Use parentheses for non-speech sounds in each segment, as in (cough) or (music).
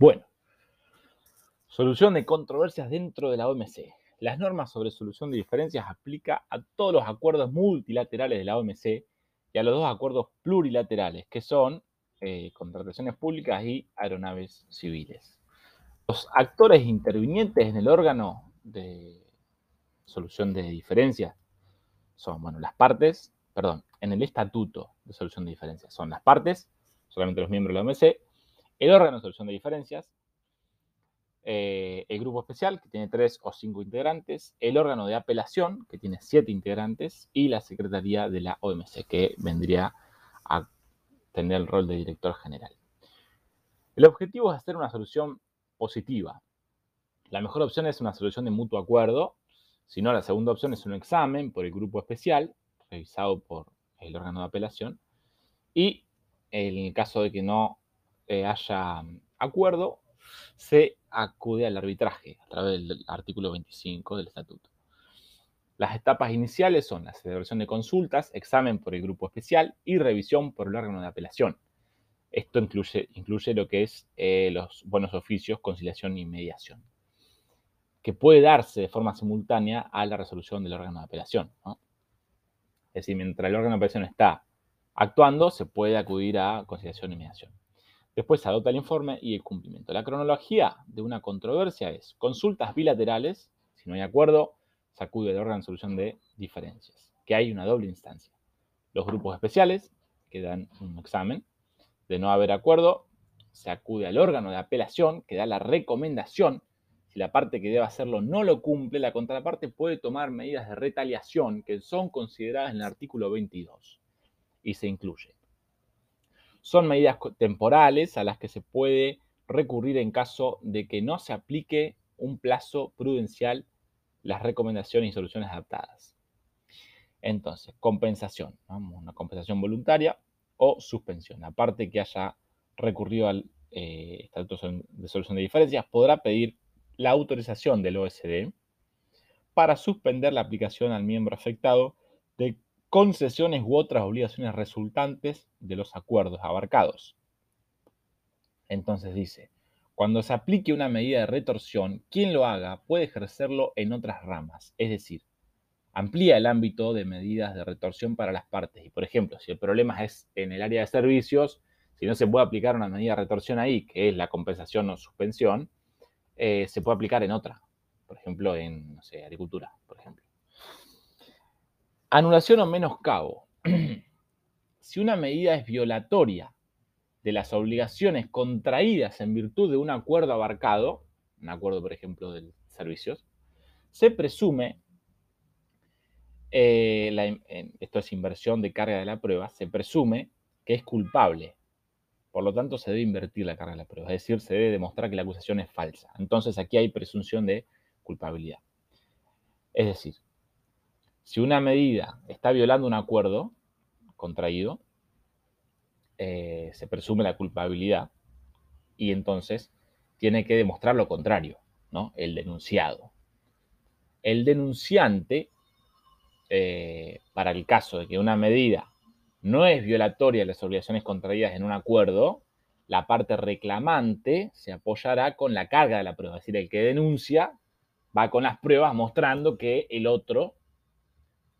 Bueno, solución de controversias dentro de la OMC. Las normas sobre solución de diferencias aplica a todos los acuerdos multilaterales de la OMC y a los dos acuerdos plurilaterales, que son eh, contrataciones públicas y aeronaves civiles. Los actores intervinientes en el órgano de solución de diferencias son, bueno, las partes, perdón, en el estatuto de solución de diferencias son las partes, solamente los miembros de la OMC, el órgano de solución de diferencias, eh, el grupo especial, que tiene tres o cinco integrantes, el órgano de apelación, que tiene siete integrantes, y la secretaría de la OMC, que vendría a tener el rol de director general. El objetivo es hacer una solución positiva. La mejor opción es una solución de mutuo acuerdo, si no, la segunda opción es un examen por el grupo especial, revisado por el órgano de apelación, y en el caso de que no eh, haya acuerdo, se acude al arbitraje a través del artículo 25 del estatuto. Las etapas iniciales son la celebración de consultas, examen por el grupo especial y revisión por el órgano de apelación. Esto incluye, incluye lo que es eh, los buenos oficios, conciliación y mediación, que puede darse de forma simultánea a la resolución del órgano de apelación. Es decir, mientras el órgano de apelación está actuando, se puede acudir a conciliación y mediación. Después se adopta el informe y el cumplimiento. La cronología de una controversia es consultas bilaterales, si no hay acuerdo, se acude al órgano de solución de diferencias, que hay una doble instancia. Los grupos especiales, que dan un examen, de no haber acuerdo, se acude al órgano de apelación, que da la recomendación. Si la parte que debe hacerlo no lo cumple, la contraparte puede tomar medidas de retaliación que son consideradas en el artículo 22 y se incluye son medidas temporales a las que se puede recurrir en caso de que no se aplique un plazo prudencial las recomendaciones y soluciones adaptadas. Entonces, compensación, una compensación voluntaria o suspensión. Aparte que haya recurrido al eh, Estatuto de Solución de Diferencias, podrá pedir la autorización del OSD para suspender la aplicación al miembro afectado de concesiones u otras obligaciones resultantes de los acuerdos abarcados. Entonces dice, cuando se aplique una medida de retorsión, quien lo haga puede ejercerlo en otras ramas, es decir, amplía el ámbito de medidas de retorsión para las partes. Y por ejemplo, si el problema es en el área de servicios, si no se puede aplicar una medida de retorsión ahí, que es la compensación o suspensión, eh, se puede aplicar en otra. Por ejemplo, en, agricultura, por ejemplo. Anulación o menoscabo. (clears throat) si una medida es violatoria de las obligaciones contraídas en virtud de un acuerdo abarcado, un acuerdo, por ejemplo, de servicios, se presume, eh, esto es inversión de carga de la prueba, se presume que es culpable. Por lo tanto, se debe invertir la carga de la prueba, es decir, se debe demostrar que la acusación es falsa. Entonces, aquí hay presunción de culpabilidad. Es decir, si una medida está violando un acuerdo contraído, eh, se presume la culpabilidad y entonces tiene que demostrar lo contrario, ¿no? El denunciado. El denunciante, eh, para el caso de que una medida no es violatoria de las obligaciones contraídas en un acuerdo, la parte reclamante se apoyará con la carga de la prueba. Es decir, el que denuncia va con las pruebas mostrando que el otro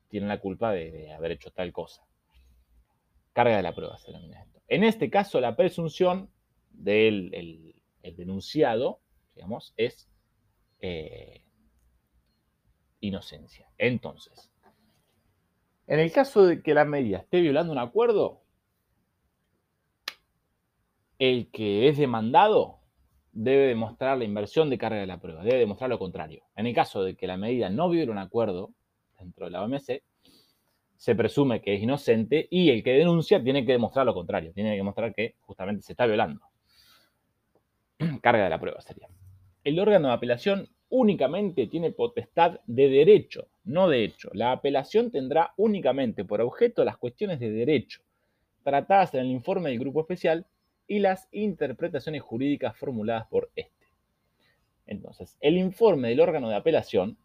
tiene la culpa de, haber hecho tal cosa. Carga de la prueba se denomina esto. En este caso, la presunción del denunciado, digamos, es eh, inocencia. Entonces, en el caso de que la medida esté violando un acuerdo, el que es demandado debe demostrar la inversión de carga de la prueba, debe demostrar lo contrario. En el caso de que la medida no viola un acuerdo, dentro de la OMC, se presume que es inocente y el que denuncia tiene que demostrar lo contrario, tiene que demostrar que justamente se está violando. (clears throat) Carga de la prueba sería. El órgano de apelación únicamente tiene potestad de derecho, no de hecho. La apelación tendrá únicamente por objeto las cuestiones de derecho, tratadas en el informe del grupo especial y las interpretaciones jurídicas formuladas por este. Entonces, el informe del órgano de apelación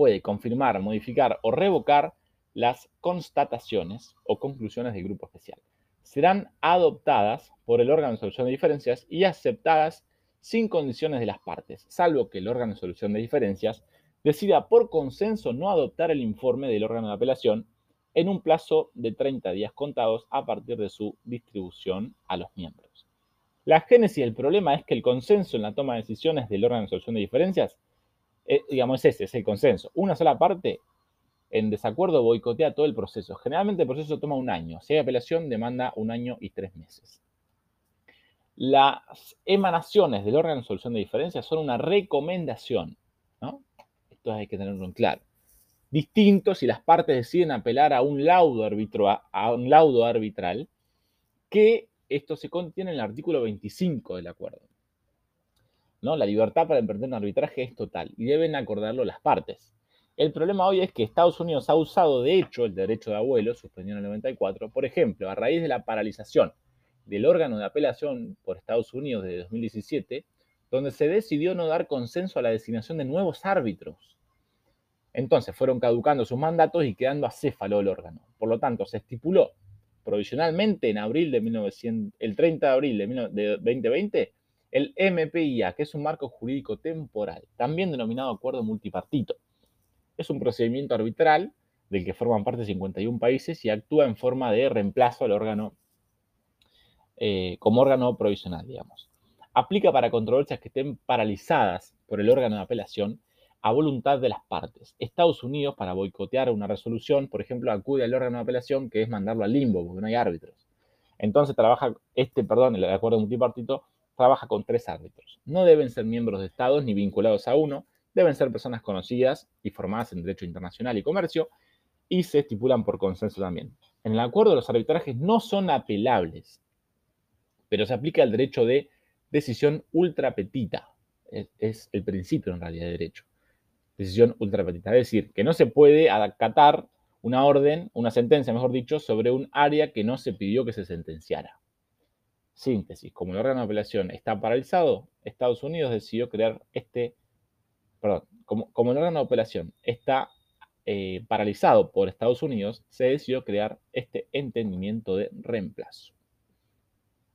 puede confirmar, modificar o revocar las constataciones o conclusiones del grupo especial. serán adoptadas por el órgano de solución de diferencias y aceptadas sin condiciones de las partes, salvo que el órgano de solución de diferencias decida por consenso no adoptar el informe del órgano de apelación en un plazo de 30 días contados a partir de su distribución a los miembros. La génesis del problema es que el consenso en la toma de decisiones del órgano de solución de diferencias, eh, digamos, es ese, es el consenso. Una sola parte en desacuerdo boicotea todo el proceso. Generalmente el proceso toma un año. Si hay apelación, demanda un año y tres meses. Las emanaciones del órgano de solución de diferencias son una recomendación. Esto hay que tenerlo en claro. Distinto si las partes deciden apelar a un laudo, a un laudo arbitral, que esto se contiene en el artículo 25 del acuerdo. ¿No? La libertad para emprender un arbitraje es total y deben acordarlo las partes. El problema hoy es que Estados Unidos ha usado de hecho el derecho de abuelo, suspendido en el 94, por ejemplo, a raíz de la paralización del órgano de apelación por Estados Unidos de 2017, donde se decidió no dar consenso a la designación de nuevos árbitros. Entonces fueron caducando sus mandatos y quedando acéfalo el órgano. Por lo tanto, se estipuló provisionalmente en abril de 1900, el 30 de abril de 2020 el MPIA, que es un marco jurídico temporal, también denominado acuerdo multipartito es un procedimiento arbitral del que forman parte 51 países y actúa en forma de reemplazo al órgano, eh, como órgano provisional, digamos. Aplica para controversias que estén paralizadas por el órgano de apelación a voluntad de las partes. Estados Unidos, para boicotear una resolución, por ejemplo, acude al órgano de apelación, que es mandarlo al limbo, porque no hay árbitros. Entonces trabaja, este, perdón, el acuerdo multipartito, trabaja con tres árbitros. No deben ser miembros de estados ni vinculados a uno, deben ser personas conocidas y formadas en Derecho Internacional y Comercio y se estipulan por consenso también. En el acuerdo los arbitrajes no son apelables, pero se aplica el derecho de decisión ultrapetita. Es, es el principio en realidad de derecho. Decisión ultrapetita. Es decir, que no se puede acatar una orden, una sentencia, mejor dicho, sobre un área que no se pidió que se sentenciara. Síntesis. Como el órgano de apelación está paralizado, Estados Unidos decidió crear este perdón, como, el órgano de apelación está eh, paralizado por Estados Unidos, se decidió crear este entendimiento de reemplazo.